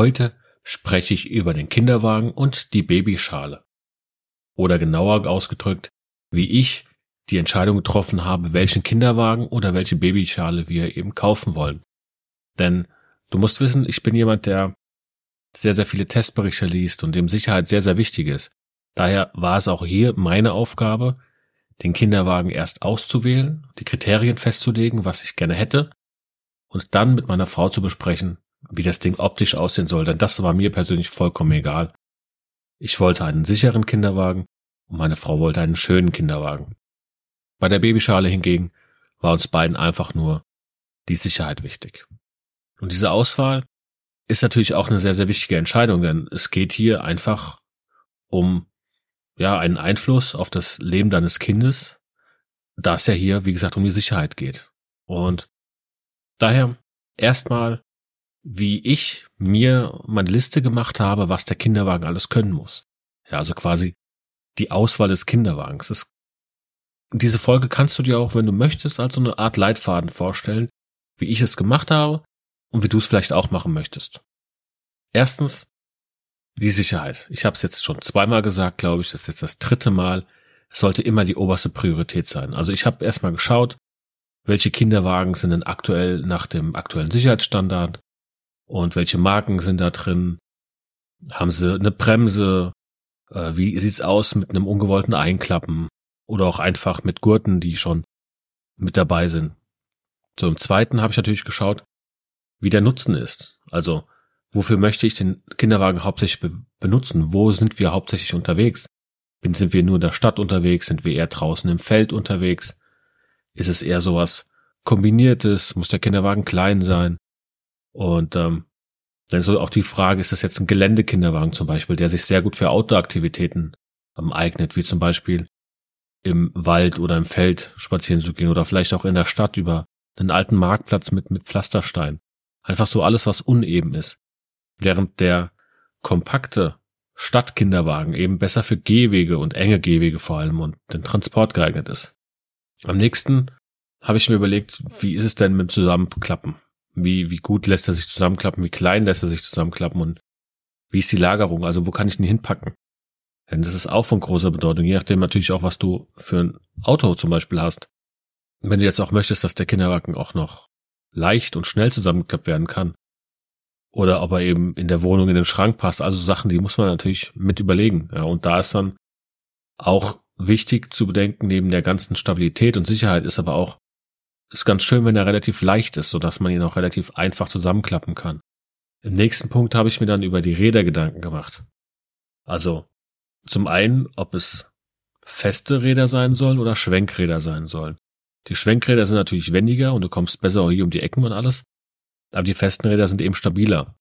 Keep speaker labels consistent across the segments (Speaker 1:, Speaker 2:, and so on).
Speaker 1: Heute spreche ich über den Kinderwagen und die Babyschale. Oder genauer ausgedrückt, wie ich die Entscheidung getroffen habe, welchen Kinderwagen oder welche Babyschale wir eben kaufen wollen. Denn du musst wissen, ich bin jemand, der sehr, sehr viele Testberichte liest und dem Sicherheit sehr, sehr wichtig ist. Daher war es auch hier meine Aufgabe, den Kinderwagen erst auszuwählen, die Kriterien festzulegen, was ich gerne hätte, und dann mit meiner Frau zu besprechen, wie das Ding optisch aussehen soll, denn das war mir persönlich vollkommen egal. Ich wollte einen sicheren Kinderwagen und meine Frau wollte einen schönen Kinderwagen. Bei der Babyschale hingegen war uns beiden einfach nur die Sicherheit wichtig. Und diese Auswahl ist natürlich auch eine sehr, sehr wichtige Entscheidung, denn es geht hier einfach um, ja, einen Einfluss auf das Leben deines Kindes, da es ja hier, wie gesagt, um die Sicherheit geht. Und daher erstmal wie ich mir meine Liste gemacht habe, was der Kinderwagen alles können muss. Ja, also quasi die Auswahl des Kinderwagens. Das, diese Folge kannst du dir auch, wenn du möchtest, als so eine Art Leitfaden vorstellen, wie ich es gemacht habe und wie du es vielleicht auch machen möchtest. Erstens die Sicherheit. Ich habe es jetzt schon zweimal gesagt, glaube ich, das ist jetzt das dritte Mal. Es sollte immer die oberste Priorität sein. Also ich habe erstmal geschaut, welche Kinderwagen sind denn aktuell nach dem aktuellen Sicherheitsstandard und welche Marken sind da drin? Haben sie eine Bremse? Äh, wie sieht's aus mit einem ungewollten Einklappen? Oder auch einfach mit Gurten, die schon mit dabei sind. So, im zweiten habe ich natürlich geschaut, wie der Nutzen ist. Also, wofür möchte ich den Kinderwagen hauptsächlich be benutzen? Wo sind wir hauptsächlich unterwegs? Sind wir nur in der Stadt unterwegs? Sind wir eher draußen im Feld unterwegs? Ist es eher sowas Kombiniertes? Muss der Kinderwagen klein sein? Und ähm, dann ist auch die Frage, ist das jetzt ein Geländekinderwagen zum Beispiel, der sich sehr gut für Outdoor-Aktivitäten ähm, eignet, wie zum Beispiel im Wald oder im Feld spazieren zu gehen oder vielleicht auch in der Stadt über einen alten Marktplatz mit, mit Pflasterstein. Einfach so alles, was uneben ist. Während der kompakte Stadtkinderwagen eben besser für Gehwege und enge Gehwege vor allem und den Transport geeignet ist. Am nächsten habe ich mir überlegt, wie ist es denn mit Zusammenklappen? Wie, wie gut lässt er sich zusammenklappen? Wie klein lässt er sich zusammenklappen? Und wie ist die Lagerung? Also wo kann ich ihn hinpacken? Denn das ist auch von großer Bedeutung, je nachdem natürlich auch, was du für ein Auto zum Beispiel hast. wenn du jetzt auch möchtest, dass der Kinderwagen auch noch leicht und schnell zusammengeklappt werden kann. Oder ob er eben in der Wohnung in den Schrank passt. Also Sachen, die muss man natürlich mit überlegen. Ja, und da ist dann auch wichtig zu bedenken, neben der ganzen Stabilität und Sicherheit ist aber auch ist ganz schön, wenn er relativ leicht ist, so dass man ihn auch relativ einfach zusammenklappen kann. Im nächsten Punkt habe ich mir dann über die Räder Gedanken gemacht. Also zum einen, ob es feste Räder sein sollen oder Schwenkräder sein sollen. Die Schwenkräder sind natürlich wendiger und du kommst besser auch hier um die Ecken und alles. Aber die festen Räder sind eben stabiler.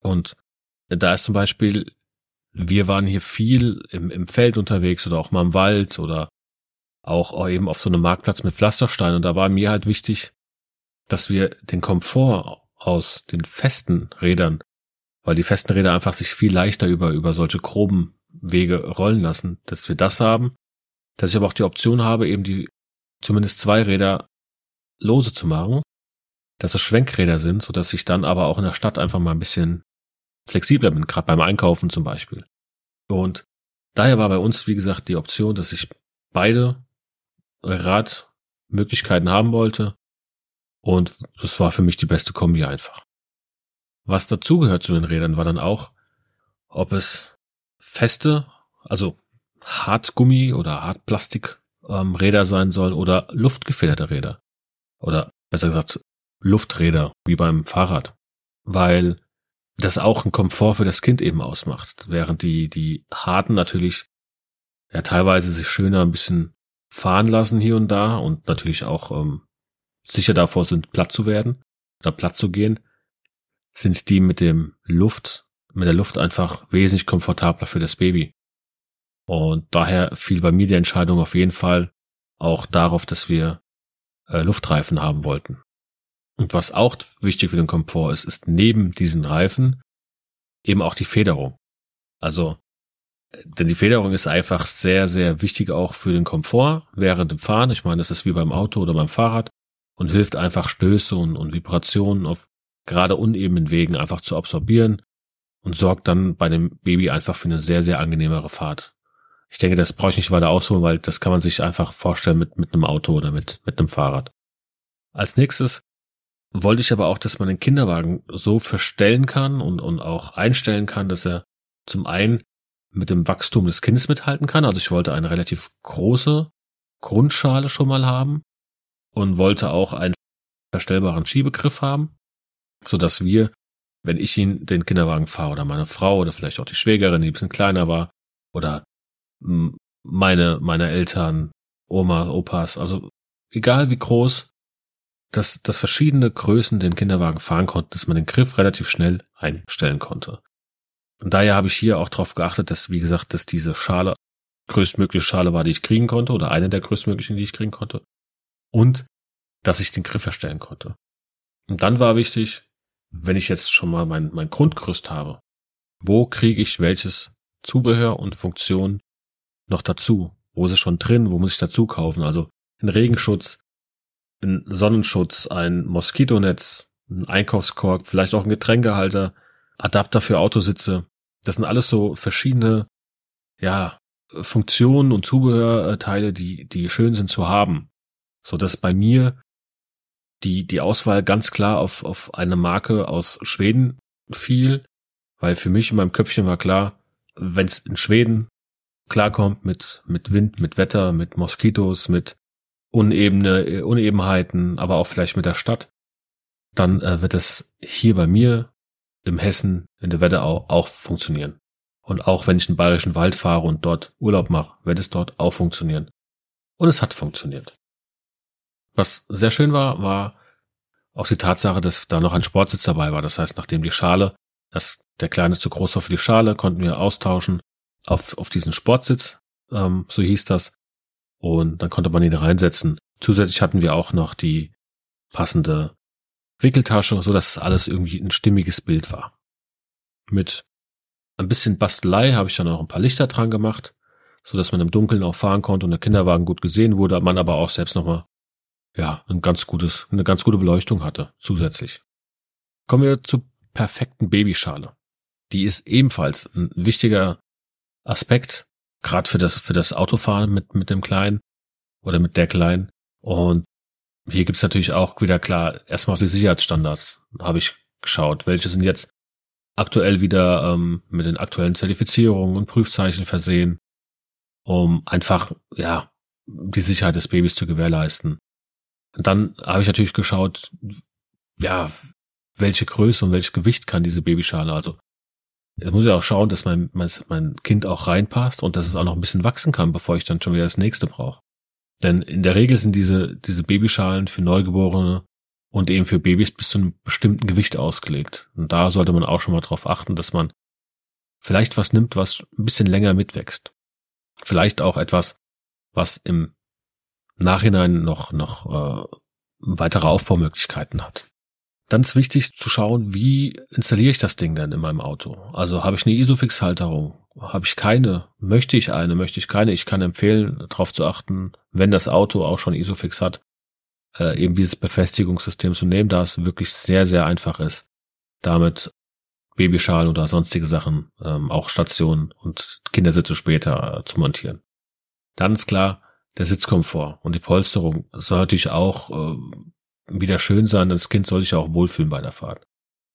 Speaker 1: Und da ist zum Beispiel, wir waren hier viel im, im Feld unterwegs oder auch mal im Wald oder auch eben auf so einem Marktplatz mit Pflasterstein. Und da war mir halt wichtig, dass wir den Komfort aus den festen Rädern, weil die festen Räder einfach sich viel leichter über, über solche groben Wege rollen lassen, dass wir das haben, dass ich aber auch die Option habe, eben die zumindest zwei Räder lose zu machen, dass es Schwenkräder sind, so dass ich dann aber auch in der Stadt einfach mal ein bisschen flexibler bin, gerade beim Einkaufen zum Beispiel. Und daher war bei uns, wie gesagt, die Option, dass ich beide Radmöglichkeiten haben wollte. Und das war für mich die beste Kombi einfach. Was dazugehört zu den Rädern war dann auch, ob es feste, also Hartgummi oder Hartplastik ähm, Räder sein sollen oder luftgefederte Räder. Oder besser gesagt Lufträder, wie beim Fahrrad. Weil das auch ein Komfort für das Kind eben ausmacht. Während die, die harten natürlich ja teilweise sich schöner ein bisschen fahren lassen hier und da und natürlich auch ähm, sicher davor sind, platt zu werden oder platt zu gehen, sind die mit dem Luft, mit der Luft einfach wesentlich komfortabler für das Baby. Und daher fiel bei mir die Entscheidung auf jeden Fall auch darauf, dass wir äh, Luftreifen haben wollten. Und was auch wichtig für den Komfort ist, ist neben diesen Reifen eben auch die Federung. Also, denn die Federung ist einfach sehr, sehr wichtig auch für den Komfort während dem Fahren. Ich meine, das ist wie beim Auto oder beim Fahrrad und hilft einfach Stöße und, und Vibrationen auf gerade unebenen Wegen einfach zu absorbieren und sorgt dann bei dem Baby einfach für eine sehr, sehr angenehmere Fahrt. Ich denke, das brauche ich nicht weiter ausholen, weil das kann man sich einfach vorstellen mit, mit einem Auto oder mit, mit einem Fahrrad. Als nächstes wollte ich aber auch, dass man den Kinderwagen so verstellen kann und, und auch einstellen kann, dass er zum einen mit dem Wachstum des Kindes mithalten kann. Also ich wollte eine relativ große Grundschale schon mal haben und wollte auch einen verstellbaren Schiebegriff haben, so dass wir, wenn ich ihn den Kinderwagen fahre oder meine Frau oder vielleicht auch die Schwägerin, die ein bisschen kleiner war oder meine, meine Eltern, Oma, Opas, also egal wie groß, dass, dass verschiedene Größen den Kinderwagen fahren konnten, dass man den Griff relativ schnell einstellen konnte. Und daher habe ich hier auch darauf geachtet, dass, wie gesagt, dass diese Schale größtmögliche Schale war, die ich kriegen konnte, oder eine der größtmöglichen, die ich kriegen konnte. Und dass ich den Griff erstellen konnte. Und dann war wichtig, wenn ich jetzt schon mal mein, mein Grundgerüst habe, wo kriege ich welches Zubehör und Funktion noch dazu? Wo ist es schon drin? Wo muss ich dazu kaufen? Also ein Regenschutz, ein Sonnenschutz, ein Moskitonetz, ein Einkaufskorb, vielleicht auch ein Getränkehalter, Adapter für Autositze. Das sind alles so verschiedene, ja, Funktionen und Zubehörteile, die, die schön sind zu haben. So dass bei mir die, die Auswahl ganz klar auf, auf eine Marke aus Schweden fiel, weil für mich in meinem Köpfchen war klar, wenn es in Schweden klarkommt mit, mit Wind, mit Wetter, mit Moskitos, mit Unebene, Unebenheiten, aber auch vielleicht mit der Stadt, dann äh, wird es hier bei mir im Hessen in der Wetterau auch funktionieren. Und auch wenn ich in den Bayerischen Wald fahre und dort Urlaub mache, wird es dort auch funktionieren. Und es hat funktioniert. Was sehr schön war, war auch die Tatsache, dass da noch ein Sportsitz dabei war. Das heißt, nachdem die Schale, dass der Kleine zu groß war für die Schale, konnten wir austauschen auf, auf diesen Sportsitz, ähm, so hieß das. Und dann konnte man ihn reinsetzen. Zusätzlich hatten wir auch noch die passende Wickeltasche, so dass es alles irgendwie ein stimmiges Bild war. Mit ein bisschen Bastelei habe ich dann auch ein paar Lichter dran gemacht, so dass man im Dunkeln auch fahren konnte und der Kinderwagen gut gesehen wurde, man aber auch selbst nochmal, ja, ein ganz gutes, eine ganz gute Beleuchtung hatte, zusätzlich. Kommen wir zur perfekten Babyschale. Die ist ebenfalls ein wichtiger Aspekt, gerade für das, für das Autofahren mit, mit dem Kleinen oder mit der Kleinen. Und hier gibt's natürlich auch wieder klar, erstmal auf die Sicherheitsstandards habe ich geschaut, welche sind jetzt aktuell wieder ähm, mit den aktuellen Zertifizierungen und Prüfzeichen versehen, um einfach, ja, die Sicherheit des Babys zu gewährleisten. Und dann habe ich natürlich geschaut, ja, welche Größe und welches Gewicht kann diese Babyschale. Also da muss ich auch schauen, dass mein, mein, mein Kind auch reinpasst und dass es auch noch ein bisschen wachsen kann, bevor ich dann schon wieder das nächste brauche. Denn in der Regel sind diese, diese Babyschalen für Neugeborene und eben für Babys bis zu einem bestimmten Gewicht ausgelegt. Und da sollte man auch schon mal drauf achten, dass man vielleicht was nimmt, was ein bisschen länger mitwächst. Vielleicht auch etwas, was im Nachhinein noch, noch äh, weitere Aufbaumöglichkeiten hat. Dann ist wichtig zu schauen, wie installiere ich das Ding denn in meinem Auto? Also habe ich eine Isofix-Halterung? Habe ich keine? Möchte ich eine? Möchte ich keine? Ich kann empfehlen, darauf zu achten, wenn das Auto auch schon Isofix hat, äh, eben dieses Befestigungssystem zu nehmen, da es wirklich sehr, sehr einfach ist, damit Babyschalen oder sonstige Sachen, ähm, auch Stationen und Kindersitze später äh, zu montieren. Dann ist klar, der Sitzkomfort und die Polsterung soll natürlich auch äh, wieder schön sein. Das Kind soll sich auch wohlfühlen bei der Fahrt.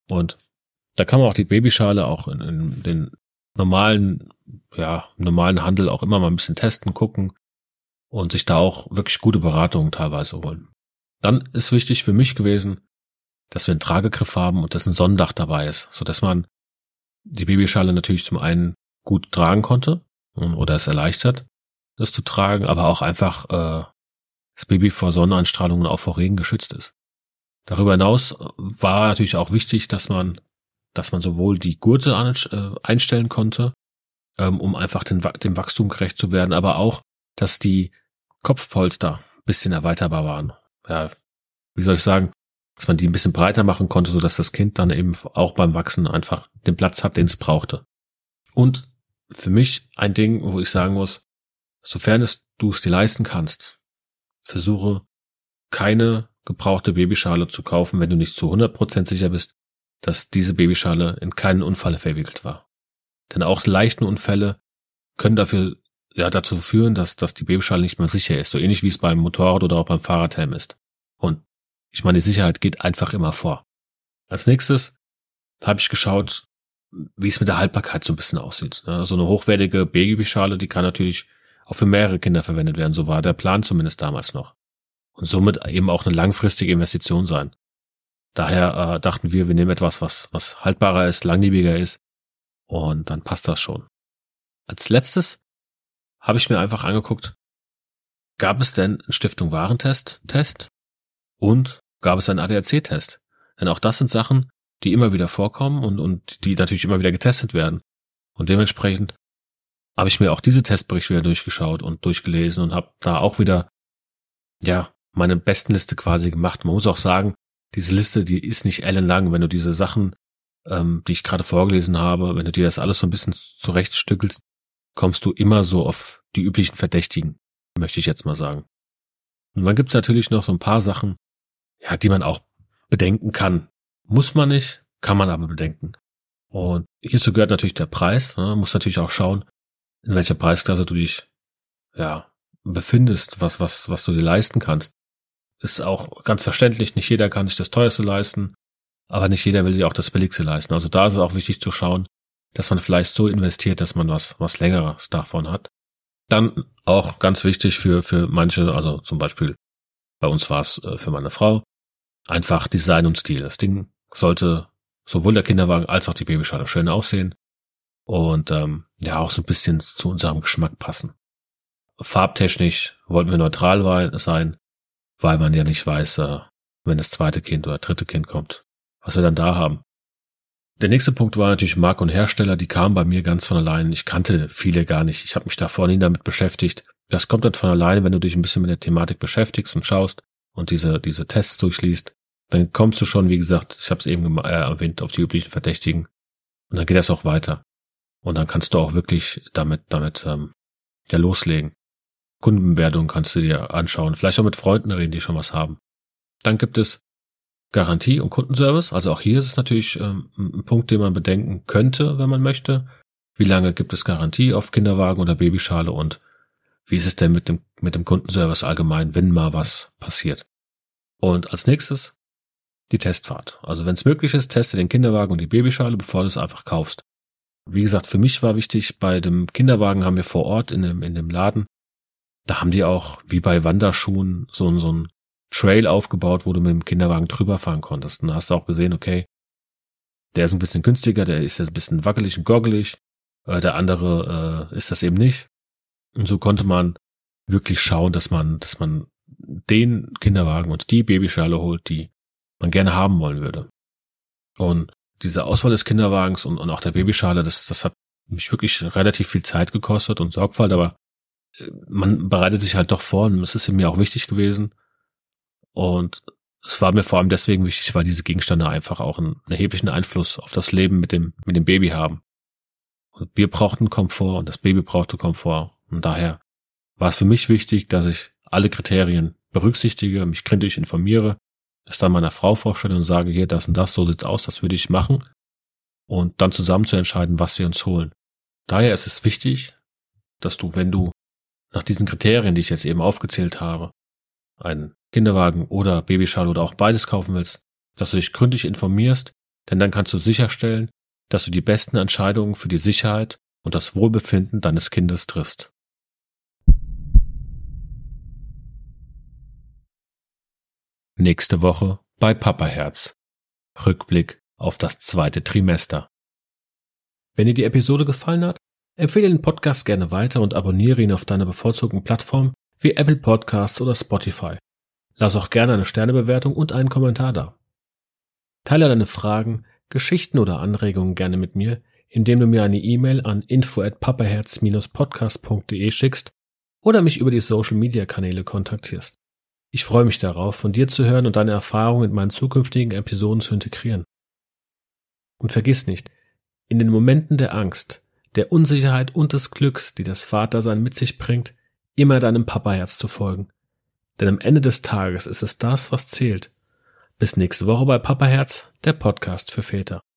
Speaker 1: Und da kann man auch die Babyschale auch in, in den normalen ja, normalen Handel auch immer mal ein bisschen testen, gucken und sich da auch wirklich gute Beratungen teilweise holen. Dann ist wichtig für mich gewesen, dass wir einen Tragegriff haben und dass ein Sonnendach dabei ist, so dass man die Babyschale natürlich zum einen gut tragen konnte oder es erleichtert, das zu tragen, aber auch einfach äh, das Baby vor Sonneneinstrahlung und auch vor Regen geschützt ist. Darüber hinaus war natürlich auch wichtig, dass man, dass man sowohl die Gurte äh, einstellen konnte, ähm, um einfach den, dem Wachstum gerecht zu werden, aber auch, dass die Kopfpolster bisschen erweiterbar waren. Ja, wie soll ich sagen, dass man die ein bisschen breiter machen konnte, so dass das Kind dann eben auch beim Wachsen einfach den Platz hat, den es brauchte. Und für mich ein Ding, wo ich sagen muss, sofern es du es dir leisten kannst, versuche keine gebrauchte Babyschale zu kaufen, wenn du nicht zu 100% sicher bist, dass diese Babyschale in keinen Unfall verwickelt war. Denn auch leichten Unfälle können dafür ja dazu führen, dass, dass die Babyschale nicht mehr sicher ist, so ähnlich wie es beim Motorrad oder auch beim Fahrradhelm ist. Und ich meine, die Sicherheit geht einfach immer vor. Als nächstes habe ich geschaut, wie es mit der Haltbarkeit so ein bisschen aussieht. So eine hochwertige Babyschale, die kann natürlich auch für mehrere Kinder verwendet werden. So war der Plan zumindest damals noch. Und somit eben auch eine langfristige Investition sein. Daher äh, dachten wir, wir nehmen etwas, was, was haltbarer ist, langlebiger ist. Und dann passt das schon. Als letztes habe ich mir einfach angeguckt, gab es denn einen Stiftung Warentest, Test? Und gab es einen ADAC-Test? Denn auch das sind Sachen, die immer wieder vorkommen und, und die natürlich immer wieder getestet werden. Und dementsprechend habe ich mir auch diese Testberichte wieder durchgeschaut und durchgelesen und habe da auch wieder, ja, meine besten Liste quasi gemacht. Man muss auch sagen, diese Liste, die ist nicht ellenlang. Wenn du diese Sachen, ähm, die ich gerade vorgelesen habe, wenn du dir das alles so ein bisschen zurechtstückelst, kommst du immer so auf die üblichen Verdächtigen, möchte ich jetzt mal sagen. Und dann gibt's natürlich noch so ein paar Sachen, ja, die man auch bedenken kann. Muss man nicht, kann man aber bedenken. Und hierzu gehört natürlich der Preis. Ne? Muss natürlich auch schauen, in welcher Preisklasse du dich, ja, befindest, was, was, was du dir leisten kannst. Ist auch ganz verständlich, nicht jeder kann sich das teuerste leisten, aber nicht jeder will sich auch das billigste leisten. Also da ist es auch wichtig zu schauen, dass man vielleicht so investiert, dass man was, was längeres davon hat. Dann auch ganz wichtig für, für manche, also zum Beispiel bei uns war es äh, für meine Frau, einfach Design und Stil. Das Ding sollte sowohl der Kinderwagen als auch die Babyschale schön aussehen und ähm, ja auch so ein bisschen zu unserem Geschmack passen. Farbtechnisch wollten wir neutral sein, weil man ja nicht weiß, äh, wenn das zweite Kind oder dritte Kind kommt, was wir dann da haben. Der nächste Punkt war natürlich Marke und Hersteller, die kamen bei mir ganz von allein. Ich kannte viele gar nicht. Ich habe mich da vorhin damit beschäftigt. Das kommt dann von alleine, wenn du dich ein bisschen mit der Thematik beschäftigst und schaust und diese, diese Tests durchliest. Dann kommst du schon, wie gesagt, ich habe es eben äh, erwähnt, auf die üblichen Verdächtigen. Und dann geht das auch weiter. Und dann kannst du auch wirklich damit, damit ähm, ja loslegen. Kundenbewertungen kannst du dir anschauen, vielleicht auch mit Freunden reden, die schon was haben. Dann gibt es Garantie und Kundenservice. Also auch hier ist es natürlich ähm, ein Punkt, den man bedenken könnte, wenn man möchte. Wie lange gibt es Garantie auf Kinderwagen oder Babyschale und wie ist es denn mit dem, mit dem Kundenservice allgemein, wenn mal was passiert? Und als nächstes die Testfahrt. Also wenn es möglich ist, teste den Kinderwagen und die Babyschale, bevor du es einfach kaufst. Wie gesagt, für mich war wichtig, bei dem Kinderwagen haben wir vor Ort in dem, in dem Laden, da haben die auch, wie bei Wanderschuhen, so, so ein Trail aufgebaut, wo du mit dem Kinderwagen drüber fahren konntest. Und da hast du auch gesehen, okay, der ist ein bisschen günstiger, der ist ein bisschen wackelig und goggelig, äh, der andere äh, ist das eben nicht. Und so konnte man wirklich schauen, dass man, dass man den Kinderwagen und die Babyschale holt, die man gerne haben wollen würde. Und diese Auswahl des Kinderwagens und, und auch der Babyschale, das, das hat mich wirklich relativ viel Zeit gekostet und Sorgfalt, aber man bereitet sich halt doch vor und es ist mir auch wichtig gewesen, und es war mir vor allem deswegen wichtig, weil diese Gegenstände einfach auch einen erheblichen Einfluss auf das Leben mit dem, mit dem Baby haben. Und wir brauchten Komfort und das Baby brauchte Komfort. Und daher war es für mich wichtig, dass ich alle Kriterien berücksichtige, mich kritisch informiere, das dann meiner Frau vorstelle und sage, hier, das und das, so sieht's aus, das würde ich machen. Und dann zusammen zu entscheiden, was wir uns holen. Daher ist es wichtig, dass du, wenn du nach diesen Kriterien, die ich jetzt eben aufgezählt habe, einen Kinderwagen oder Babyschale oder auch beides kaufen willst, dass du dich gründlich informierst, denn dann kannst du sicherstellen, dass du die besten Entscheidungen für die Sicherheit und das Wohlbefinden deines Kindes triffst. Nächste Woche bei Papa Herz. Rückblick auf das zweite Trimester. Wenn dir die Episode gefallen hat, empfehle den Podcast gerne weiter und abonniere ihn auf deiner bevorzugten Plattform wie Apple Podcasts oder Spotify. Lass auch gerne eine Sternebewertung und einen Kommentar da. Teile deine Fragen, Geschichten oder Anregungen gerne mit mir, indem du mir eine E-Mail an info at papaherz-podcast.de schickst oder mich über die Social Media Kanäle kontaktierst. Ich freue mich darauf, von dir zu hören und deine Erfahrungen in meinen zukünftigen Episoden zu integrieren. Und vergiss nicht, in den Momenten der Angst, der Unsicherheit und des Glücks, die das Vatersein mit sich bringt, immer deinem Papaherz zu folgen. Denn am Ende des Tages ist es das, was zählt. Bis nächste Woche bei Papaherz, der Podcast für Väter.